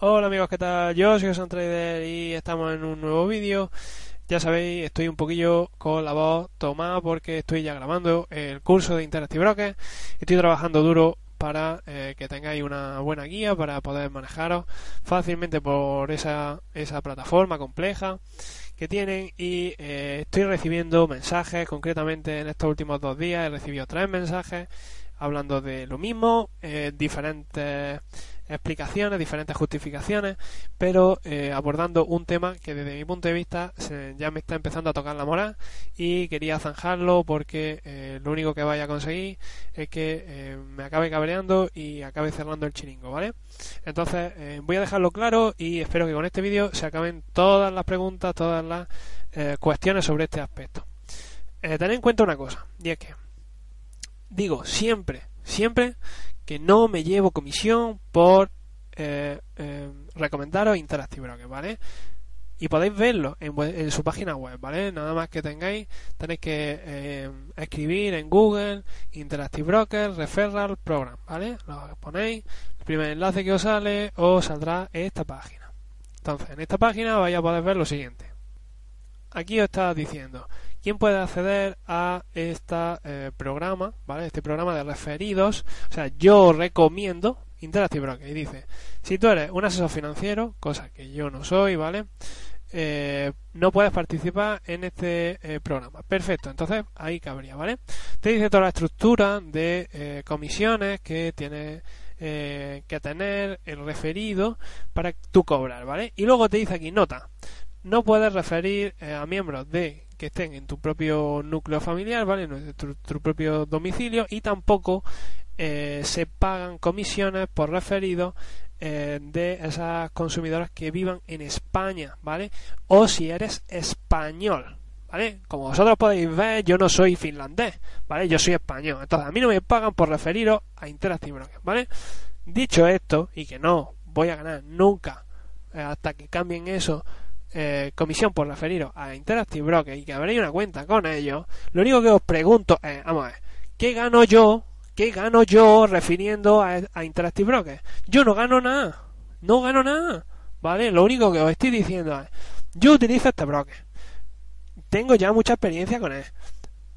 Hola amigos, ¿qué tal? Yo soy Trader y estamos en un nuevo vídeo. Ya sabéis, estoy un poquillo con la voz tomada porque estoy ya grabando el curso de Interactive Broker. Estoy trabajando duro para eh, que tengáis una buena guía para poder manejaros fácilmente por esa, esa plataforma compleja que tienen y eh, estoy recibiendo mensajes concretamente en estos últimos dos días he recibido tres mensajes hablando de lo mismo eh, diferentes explicaciones, diferentes justificaciones, pero eh, abordando un tema que desde mi punto de vista ya me está empezando a tocar la moral y quería zanjarlo porque eh, lo único que vaya a conseguir es que eh, me acabe cabreando y acabe cerrando el chiringo, ¿vale? Entonces voy a dejarlo claro y espero que con este vídeo se acaben todas las preguntas, todas las cuestiones sobre este aspecto. tened en cuenta una cosa, y es que digo siempre, siempre que no me llevo comisión por eh, eh, recomendaros Interactive Broker, ¿vale? Y podéis verlo en, su página web, ¿vale? Nada más que tengáis, tenéis que eh, escribir en Google Interactive Broker Referral Program, ¿vale? Lo ponéis, el primer enlace que os sale os saldrá esta página. Entonces, en esta página vais a poder ver lo siguiente. Aquí os está diciendo ¿Quién puede acceder a este programa, ¿vale? Este programa de referidos. O sea, yo recomiendo Interactive Broker. Y dice, si tú eres un asesor financiero, cosa que yo no soy, ¿vale? Eh, no puedes participar en este eh, programa. Perfecto, entonces ahí cabría, ¿vale? Te dice toda la estructura de comisiones que tiene que tener el referido para tú cobrar, ¿vale? Y luego te dice aquí, nota, no puedes referir a miembros de que estén en tu propio núcleo familiar, ¿vale? En tu, propio domicilio y tampoco eh, se pagan comisiones por referido eh, de esas consumidoras que vivan en España, ¿vale? O si eres español, ¿vale? Como vosotros podéis ver, yo no soy finlandés, ¿vale? Yo soy español. Entonces, a mí no me pagan por referiros a Interactive Broker, ¿vale? Dicho esto, y que no voy a ganar nunca eh, hasta que cambien eso eh, comisión por referiros a Interactive Broker y que habréis una cuenta con ellos, lo único que os pregunto es, vamos a ver, ¿qué gano yo? ¿Qué gano yo refiriendo a, Interactive Broker? Yo no gano nada, no gano nada, ¿vale? Lo único que os estoy diciendo es, yo utilizo este broker, tengo ya mucha experiencia con él.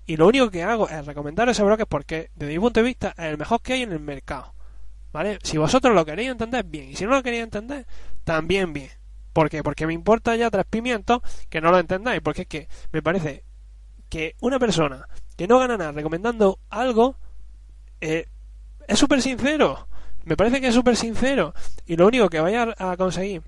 Y lo único que hago es recomendar ese broker porque, desde mi punto de vista, es el mejor que hay en el mercado. ¿Vale? Si vosotros lo queréis entender, bien. Y si no lo queréis entender, también bien. ¿Por qué? Porque me importa ya tres pimientos que no lo entendáis. Porque es que me parece que una persona que no gana nada recomendando algo eh, es súper sincero. Me parece que es súper sincero. Y lo único que vaya a conseguir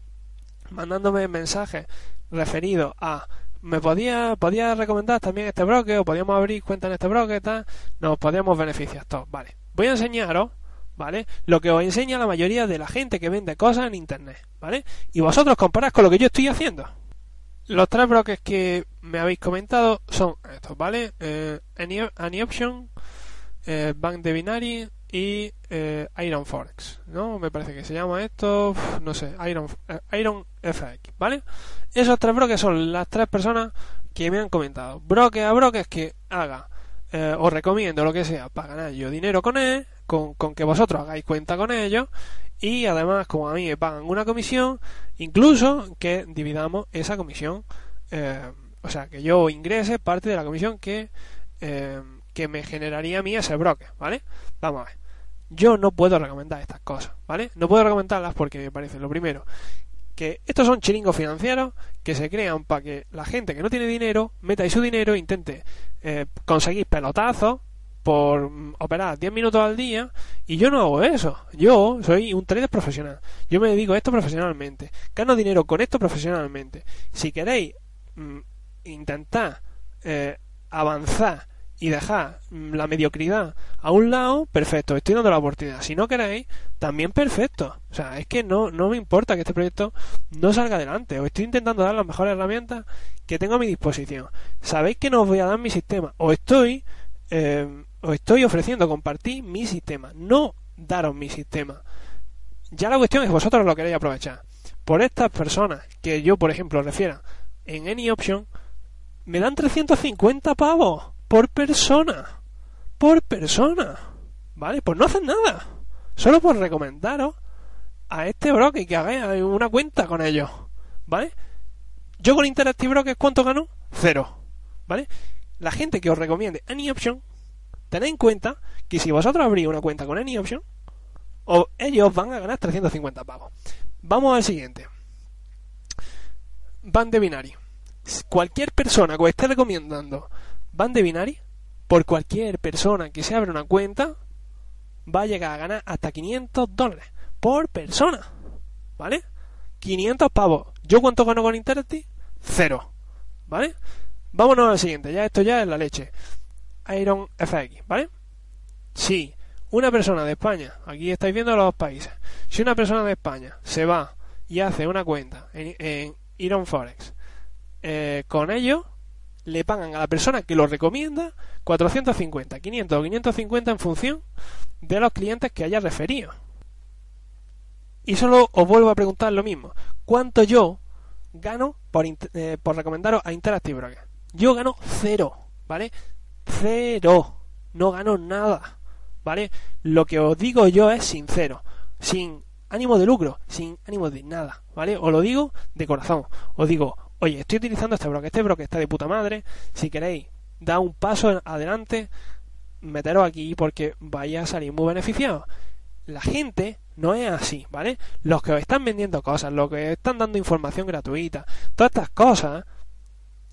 mandándome mensajes referidos a me podía, podía recomendar también este broker o podíamos abrir cuenta en este broker tal, nos podíamos beneficiar todos. Vale. Voy a enseñaros ¿vale? Lo que os enseña la mayoría de la gente que vende cosas en internet, ¿vale? Y vosotros comparás con lo que yo estoy haciendo. Los tres brokers que me habéis comentado son estos, ¿vale? Eh, AnyOption, eh, Bank de Binary y eh, Iron Forex, ¿no? Me parece que se llama esto, no sé, Iron, eh, Iron FX, ¿vale? Esos tres brokers son las tres personas que me han comentado. Broker a brokers que haga, os recomiendo lo que sea para ganar yo dinero con él, con, que vosotros hagáis cuenta con ellos y además como a mí me pagan una comisión, incluso que dividamos esa comisión, eh, o sea, que yo ingrese parte de la comisión que, eh, que me generaría a mí ese broker, ¿vale? Vamos a ver. Yo no puedo recomendar estas cosas, ¿vale? No puedo recomendarlas porque me parece, lo primero, que estos son chiringos financieros que se crean para que la gente que no tiene dinero meta ahí su dinero e intente eh, conseguir pelotazos por operar 10 minutos al día y yo no hago eso. Yo soy un trader profesional. Yo me dedico a esto profesionalmente. Gano dinero con esto profesionalmente. Si queréis mm, intentar eh, avanzar y dejar mm, la mediocridad a un lado, perfecto, estoy dando la oportunidad. Si no queréis, también perfecto. O sea, es que no, no me importa que este proyecto no salga adelante. Os estoy intentando dar las mejores herramientas que tengo a mi disposición. Sabéis que no os voy a dar mi sistema. Os estoy, eh, os estoy ofreciendo compartir mi sistema, no daros mi sistema. Ya la cuestión es que vosotros lo queréis aprovechar. Por estas personas que yo, por ejemplo, refiera en Any Option, me dan 350 pavos por persona. Por persona. ¿Vale? Pues no hacen nada. Solo por recomendaros a este broker que hagáis una cuenta con ellos. ¿Vale? Yo con Interactive Brokers, ¿cuánto gano? Cero. ¿Vale? La gente que os recomiende Any Option, tened en cuenta que si vosotros abrís una cuenta con Any Option, o ellos van a ganar 350 pavos. Vamos al siguiente. Van de Binary. Cualquier persona que os esté recomendando Van de Binary, por cualquier persona que se abra una cuenta, va a llegar a ganar hasta 500 dólares por persona. ¿Vale? 500 pavos. ¿Yo cuánto gano con Interactive? Cero. ¿Vale? Vámonos al siguiente. Ya esto ya es la leche. Iron FX, ¿vale? Si una persona de España, aquí estáis viendo los países, si una persona de España se va y hace una cuenta en, Iron Forex eh, con ellos, le pagan a la persona que lo recomienda 450, 500 o 550 en función de los clientes que haya referido. Y solo os vuelvo a preguntar lo mismo. ¿Cuánto yo gano por, eh, por recomendaros a Interactive Broker? Yo gano cero, ¿vale? Cero. No gano nada. ¿vale? Lo que os digo yo es sincero, sin ánimo de lucro, sin ánimo de nada, ¿vale? Os lo digo de corazón. Os digo, oye, estoy utilizando este broker, este broker está de puta madre, si queréis dar un paso adelante, meteros aquí porque vaya a salir muy beneficiado La gente no es así, ¿vale? Los que os están vendiendo cosas, los que están dando información gratuita, todas estas cosas,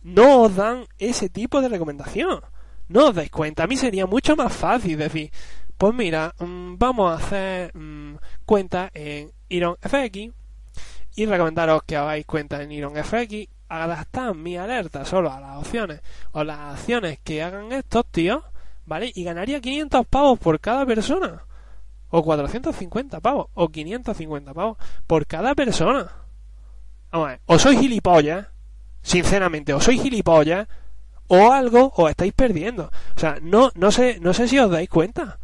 no os dan ese tipo de recomendación. No os dais cuenta. A mí sería mucho más fácil decir, pues mira, mm, vamos a hacer mm, cuenta en Iron FX y recomendaros que hagáis cuenta en Iron FX. Adaptad mi alerta solo a las opciones o las acciones que hagan estos tíos, ¿vale? Y ganaría 500 pavos por cada persona. O 450 pavos. O 550 pavos por cada persona. Vamos a ver. O sois gilipollas. Sinceramente, o sois gilipollas. O algo os estáis perdiendo. O sea, no, no sé, no sé si os dais cuenta.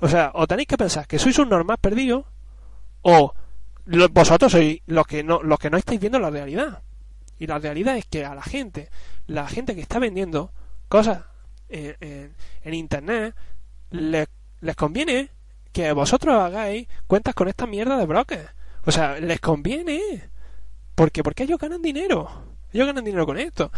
O sea, o tenéis que pensar que sois un normal perdido, o vosotros sois los que no, los que no estáis viendo la realidad. Y la realidad es que a la gente, la gente que está vendiendo cosas en, internet, les, les conviene que vosotros hagáis cuentas con esta mierda de brokers. O sea, les conviene. porque Porque ellos ganan dinero. Ellos ganan dinero con esto.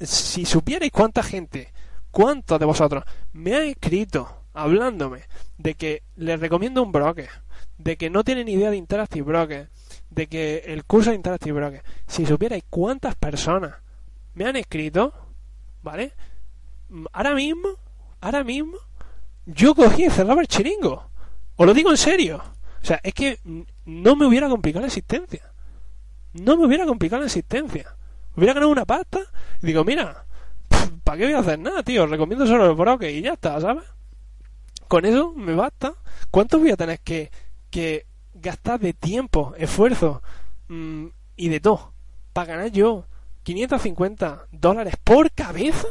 Si supierais cuánta gente, cuántos de vosotros me han escrito hablándome de que les recomiendo un broker, de que no tienen idea de Interactive Broker, de que el curso de Interactive Broker, si supierais cuántas personas me han escrito, ¿vale? Ahora mismo, ahora mismo, yo cogí y cerraba el chiringo. Os lo digo en serio. O sea, es que no me hubiera complicado la existencia. No me hubiera complicado la existencia. Hubiera ganado una pasta y digo, mira, ¿para qué voy a hacer nada, tío? Recomiendo solo el broker y ya está, ¿sabes? con eso me basta. ¿Cuánto voy a tener que, que gastar de tiempo, esfuerzo mm, y de todo para ganar yo 550 dólares por cabeza?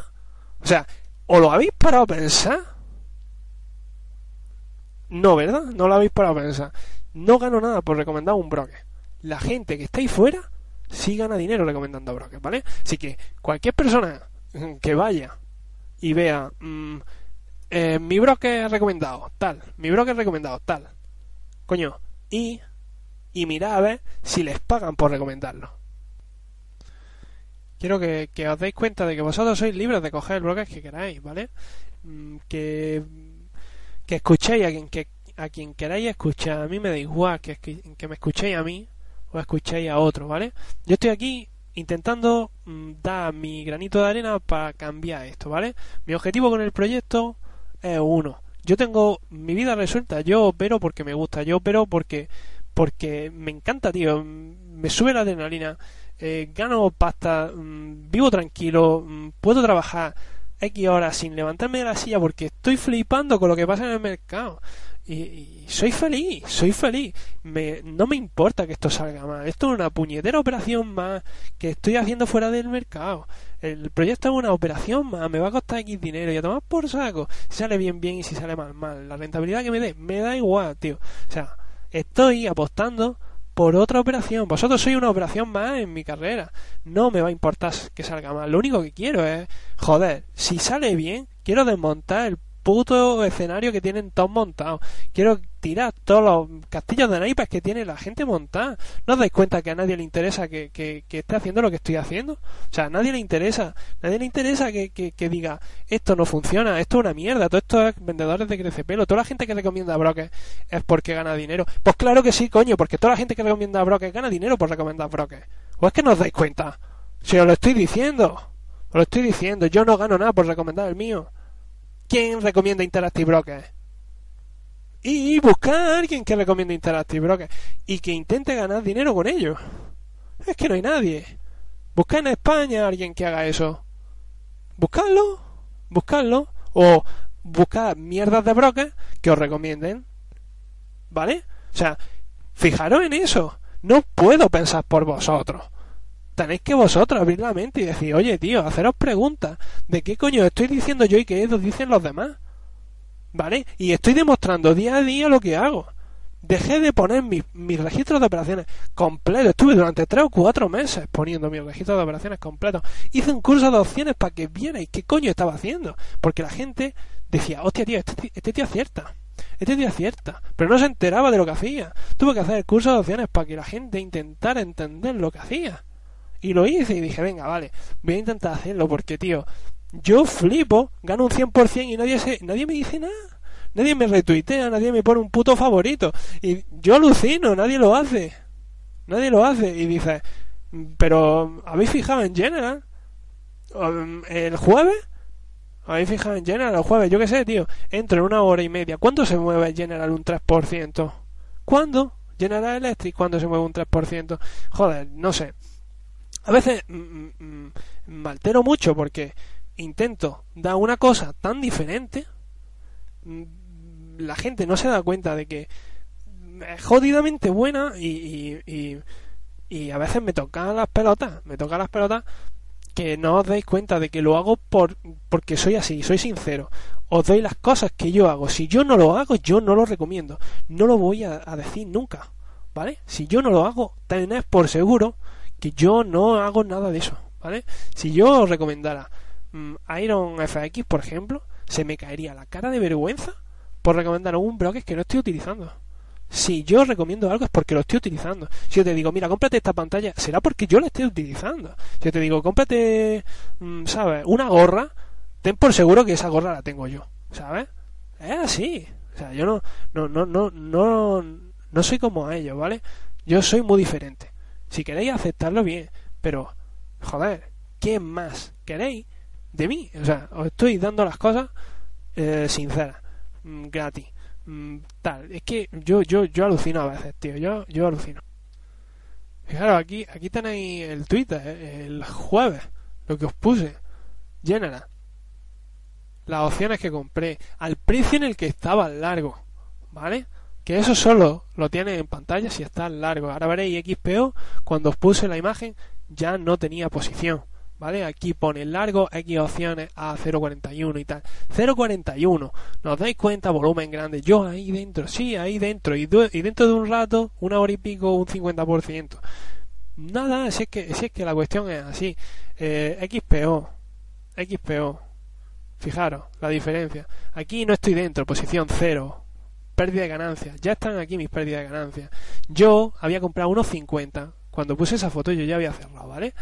O sea, ¿o lo habéis parado a pensar? No, ¿verdad? No lo habéis parado a pensar. No gano nada por recomendar un broker. La gente que está ahí fuera sí gana dinero recomendando brokers, ¿vale? Así que cualquier persona que vaya y vea mm, eh, mi broker recomendado, tal, mi broker recomendado, tal. Coño, y, y mirad a ver si les pagan por recomendarlo. Quiero que, os deis cuenta de que vosotros sois libres de coger el broker que queráis, ¿vale? Mm, que, que escuchéis a quien, que, a quien queráis escuchar. A mí me da igual que, que me escuchéis a mí o escuchéis a otro, ¿vale? Yo estoy aquí intentando mm, dar mi granito de arena para cambiar esto, ¿vale? Mi objetivo con el proyecto es uno. Yo tengo mi vida resuelta, yo opero porque me gusta, yo opero porque porque me encanta, tío, me sube la adrenalina, eh, gano pasta, mm, vivo tranquilo, mm, puedo trabajar X horas sin levantarme de la silla porque estoy flipando con lo que pasa en el mercado. Y, soy feliz, soy feliz. Me, no me importa que esto salga mal. Esto es una puñetera operación más que estoy haciendo fuera del mercado. El proyecto es una operación más, me va a costar X dinero y a tomar por saco. Si sale bien, bien y si sale mal, mal. La rentabilidad que me dé, me da igual, tío. O sea, estoy apostando por otra operación. Vosotros sois una operación más en mi carrera. No me va a importar que salga mal. Lo único que quiero es, joder, si sale bien, quiero desmontar el puto escenario que tienen todos montados. Quiero tirar todos los castillos de naipes que tiene la gente montada. ¿No os dais cuenta que a nadie le interesa que, que, esté haciendo lo que estoy haciendo? O sea, a nadie le interesa. nadie le interesa que, que, diga, esto no funciona, esto es una mierda, todo esto es vendedores de crecepelo. Toda la gente que recomienda a brokers es porque gana dinero. Pues claro que sí, coño, porque toda la gente que recomienda a brokers gana dinero por recomendar brokers. ¿O es que no os dais cuenta? Si os lo estoy diciendo. Os lo estoy diciendo. Yo no gano nada por recomendar el mío. ¿Quién recomienda Interactive Brokers? Y buscar a alguien que recomiende Interactive Brokers y que intente ganar dinero con ellos. Es que no hay nadie. Buscar en España a alguien que haga eso. Buscarlo, buscarlo, o buscar mierdas de brokers que os recomienden. ¿Vale? O sea, fijaros en eso. No puedo pensar por vosotros tenéis que vosotros abrir la mente y decir, oye, tío, haceros preguntas de qué coño estoy diciendo yo y qué ellos dicen los demás. ¿Vale? Y estoy demostrando día a día lo que hago. Dejé de poner mis, mis registros de operaciones completos. Estuve durante tres o cuatro meses poniendo mis registros de operaciones completos. Hice un curso de opciones para que vierais qué coño estaba haciendo. Porque la gente decía, hostia, tío, este, este tío acierta. Este tío acierta. Pero no se enteraba de lo que hacía. Tuve que hacer el curso de opciones para que la gente intentara entender lo que hacía. Y lo hice y dije, venga, vale, voy a intentar hacerlo porque, tío, yo flipo, gano un 100% y nadie, se, nadie me dice nada. Nadie me retuitea, nadie me pone un puto favorito. Y yo alucino, nadie lo hace. Nadie lo hace. Y dice, pero ¿habéis fijado en General? ¿El jueves? ¿Habéis fijado en General el jueves? Yo qué sé, tío. Entro en una hora y media. ¿Cuánto se mueve General un 3%? ¿Cuándo? General Electric, ¿cuándo se mueve un 3%? Joder, no sé a veces mm, mm, mm, me altero mucho porque intento dar una cosa tan diferente, la gente no se da cuenta de que es jodidamente buena y, y, a veces me tocan las pelotas, me tocan las pelotas que no os dais cuenta de que lo hago por, porque soy así, soy sincero. Os doy las cosas que yo hago. Si yo no lo hago, yo no lo recomiendo. No lo voy a, a decir nunca. ¿Vale? Si yo no lo hago, tenés por seguro que yo no hago nada de eso, ¿vale? Si yo os recomendara mm, Iron FX, por ejemplo, se me caería la cara de vergüenza por recomendar un broker que no estoy utilizando. Si yo recomiendo algo es porque lo estoy utilizando. Si yo te digo, mira, cómprate esta pantalla, será porque yo la estoy utilizando. Si yo te digo, cómprate, mm, ¿sabes? Una gorra, ten por seguro que esa gorra la tengo yo, ¿sabes? Es así. O sea, yo no, no, no, no, no, no soy como ellos, ¿vale? Yo soy muy diferente. Si queréis aceptarlo bien, pero joder, ¿qué más queréis de mí? O sea, os estoy dando las cosas eh, sinceras, mm, gratis, mm, tal. Es que yo, yo, yo alucino a veces, tío. Yo, yo alucino. Fijaros, aquí, aquí tenéis el Twitter, eh, el jueves, lo que os puse. General. Las opciones que compré, al precio en el que estaba largo, ¿vale? Que eso solo lo tiene en pantalla si está largo. Ahora veréis XPO, cuando os puse la imagen ya no tenía posición. ¿Vale? Aquí pone largo, X opciones a 0.41 y tal. 0.41, ¿nos dais cuenta? Volumen grande. Yo ahí dentro, sí, ahí dentro. Y, y dentro de un rato, una hora y pico, un 50%. Nada, si es que, si es que la cuestión es así. Eh, XPO, XPO. Fijaros la diferencia. Aquí no estoy dentro, posición 0 pérdida de ganancias. Ya están aquí mis pérdidas de ganancias. Yo había comprado unos 50. Cuando puse esa foto yo ya había cerrado, ¿vale?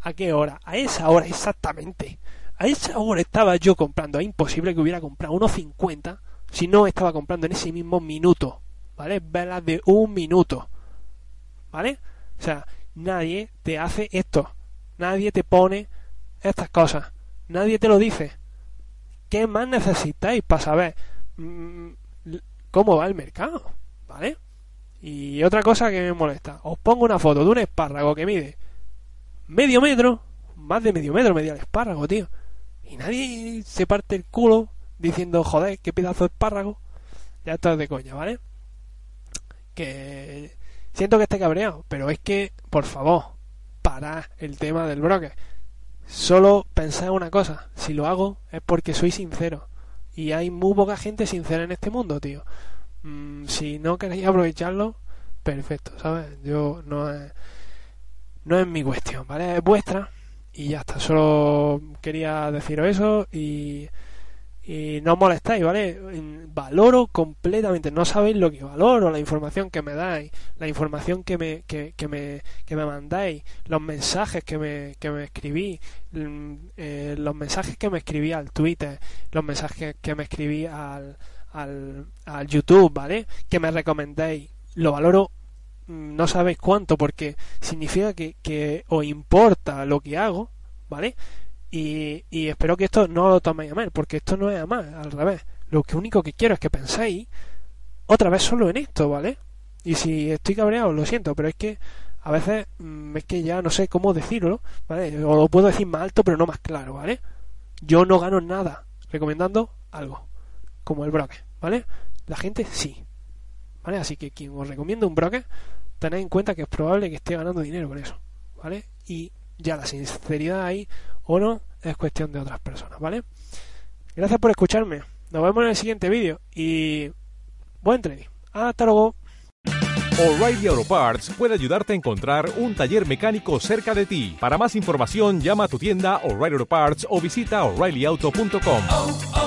¿A qué hora? A esa hora exactamente. A esa hora estaba yo comprando. Es imposible que hubiera comprado unos 50 si no estaba comprando en ese mismo minuto. ¿Vale? Velas de un minuto. ¿Vale? O sea, nadie te hace esto. Nadie te pone estas cosas. Nadie te lo dice. ¿Qué más necesitáis para saber? Cómo va el mercado, ¿vale? Y otra cosa que me molesta, os pongo una foto de un espárrago que mide medio metro, más de medio metro medio el espárrago, tío. Y nadie se parte el culo diciendo, joder, qué pedazo de espárrago. Ya estás de coña, ¿vale? Que siento que esté cabreado, pero es que, por favor, para el tema del broker. Solo pensad una cosa, si lo hago es porque soy sincero. Y hay muy poca gente sincera en este mundo, tío. Mm, si no queréis aprovecharlo, perfecto, ¿sabes? Yo no es, no es mi cuestión, ¿vale? Es vuestra y ya está. Solo quería deciros eso y y no molestáis, ¿vale? Valoro completamente, no sabéis lo que valoro, la información que me dais, la información que me, que, que me, que me mandáis, los mensajes que me, que me escribí, mm, eh, los mensajes que me escribí al Twitter, los mensajes que me escribí al, al, al YouTube, ¿vale? Que me recomendéis, lo valoro mm, no sabéis cuánto porque significa que, que os importa lo que hago, ¿vale? Y, y espero que esto no lo toméis a mal, porque esto no es a mal, al revés. Lo que único que quiero es que penséis otra vez solo en esto, ¿vale? Y si estoy cabreado, lo siento, pero es que a veces mm, es que ya no sé cómo decirlo, ¿vale? O lo puedo decir más alto, pero no más claro, ¿vale? Yo no gano nada recomendando algo, como el broker, ¿vale? La gente sí, ¿vale? Así que quien os recomienda un broker, tened en cuenta que es probable que esté ganando dinero con eso, ¿vale? Y ya la sinceridad ahí o no es cuestión de otras personas, ¿vale? Gracias por escucharme. Nos vemos en el siguiente vídeo y buen trading. Hasta luego. O'Reilly Auto Parts puede ayudarte a encontrar un taller mecánico cerca de ti. Para más información, llama a tu tienda O'Reilly Auto Parts o visita oreillyauto.com.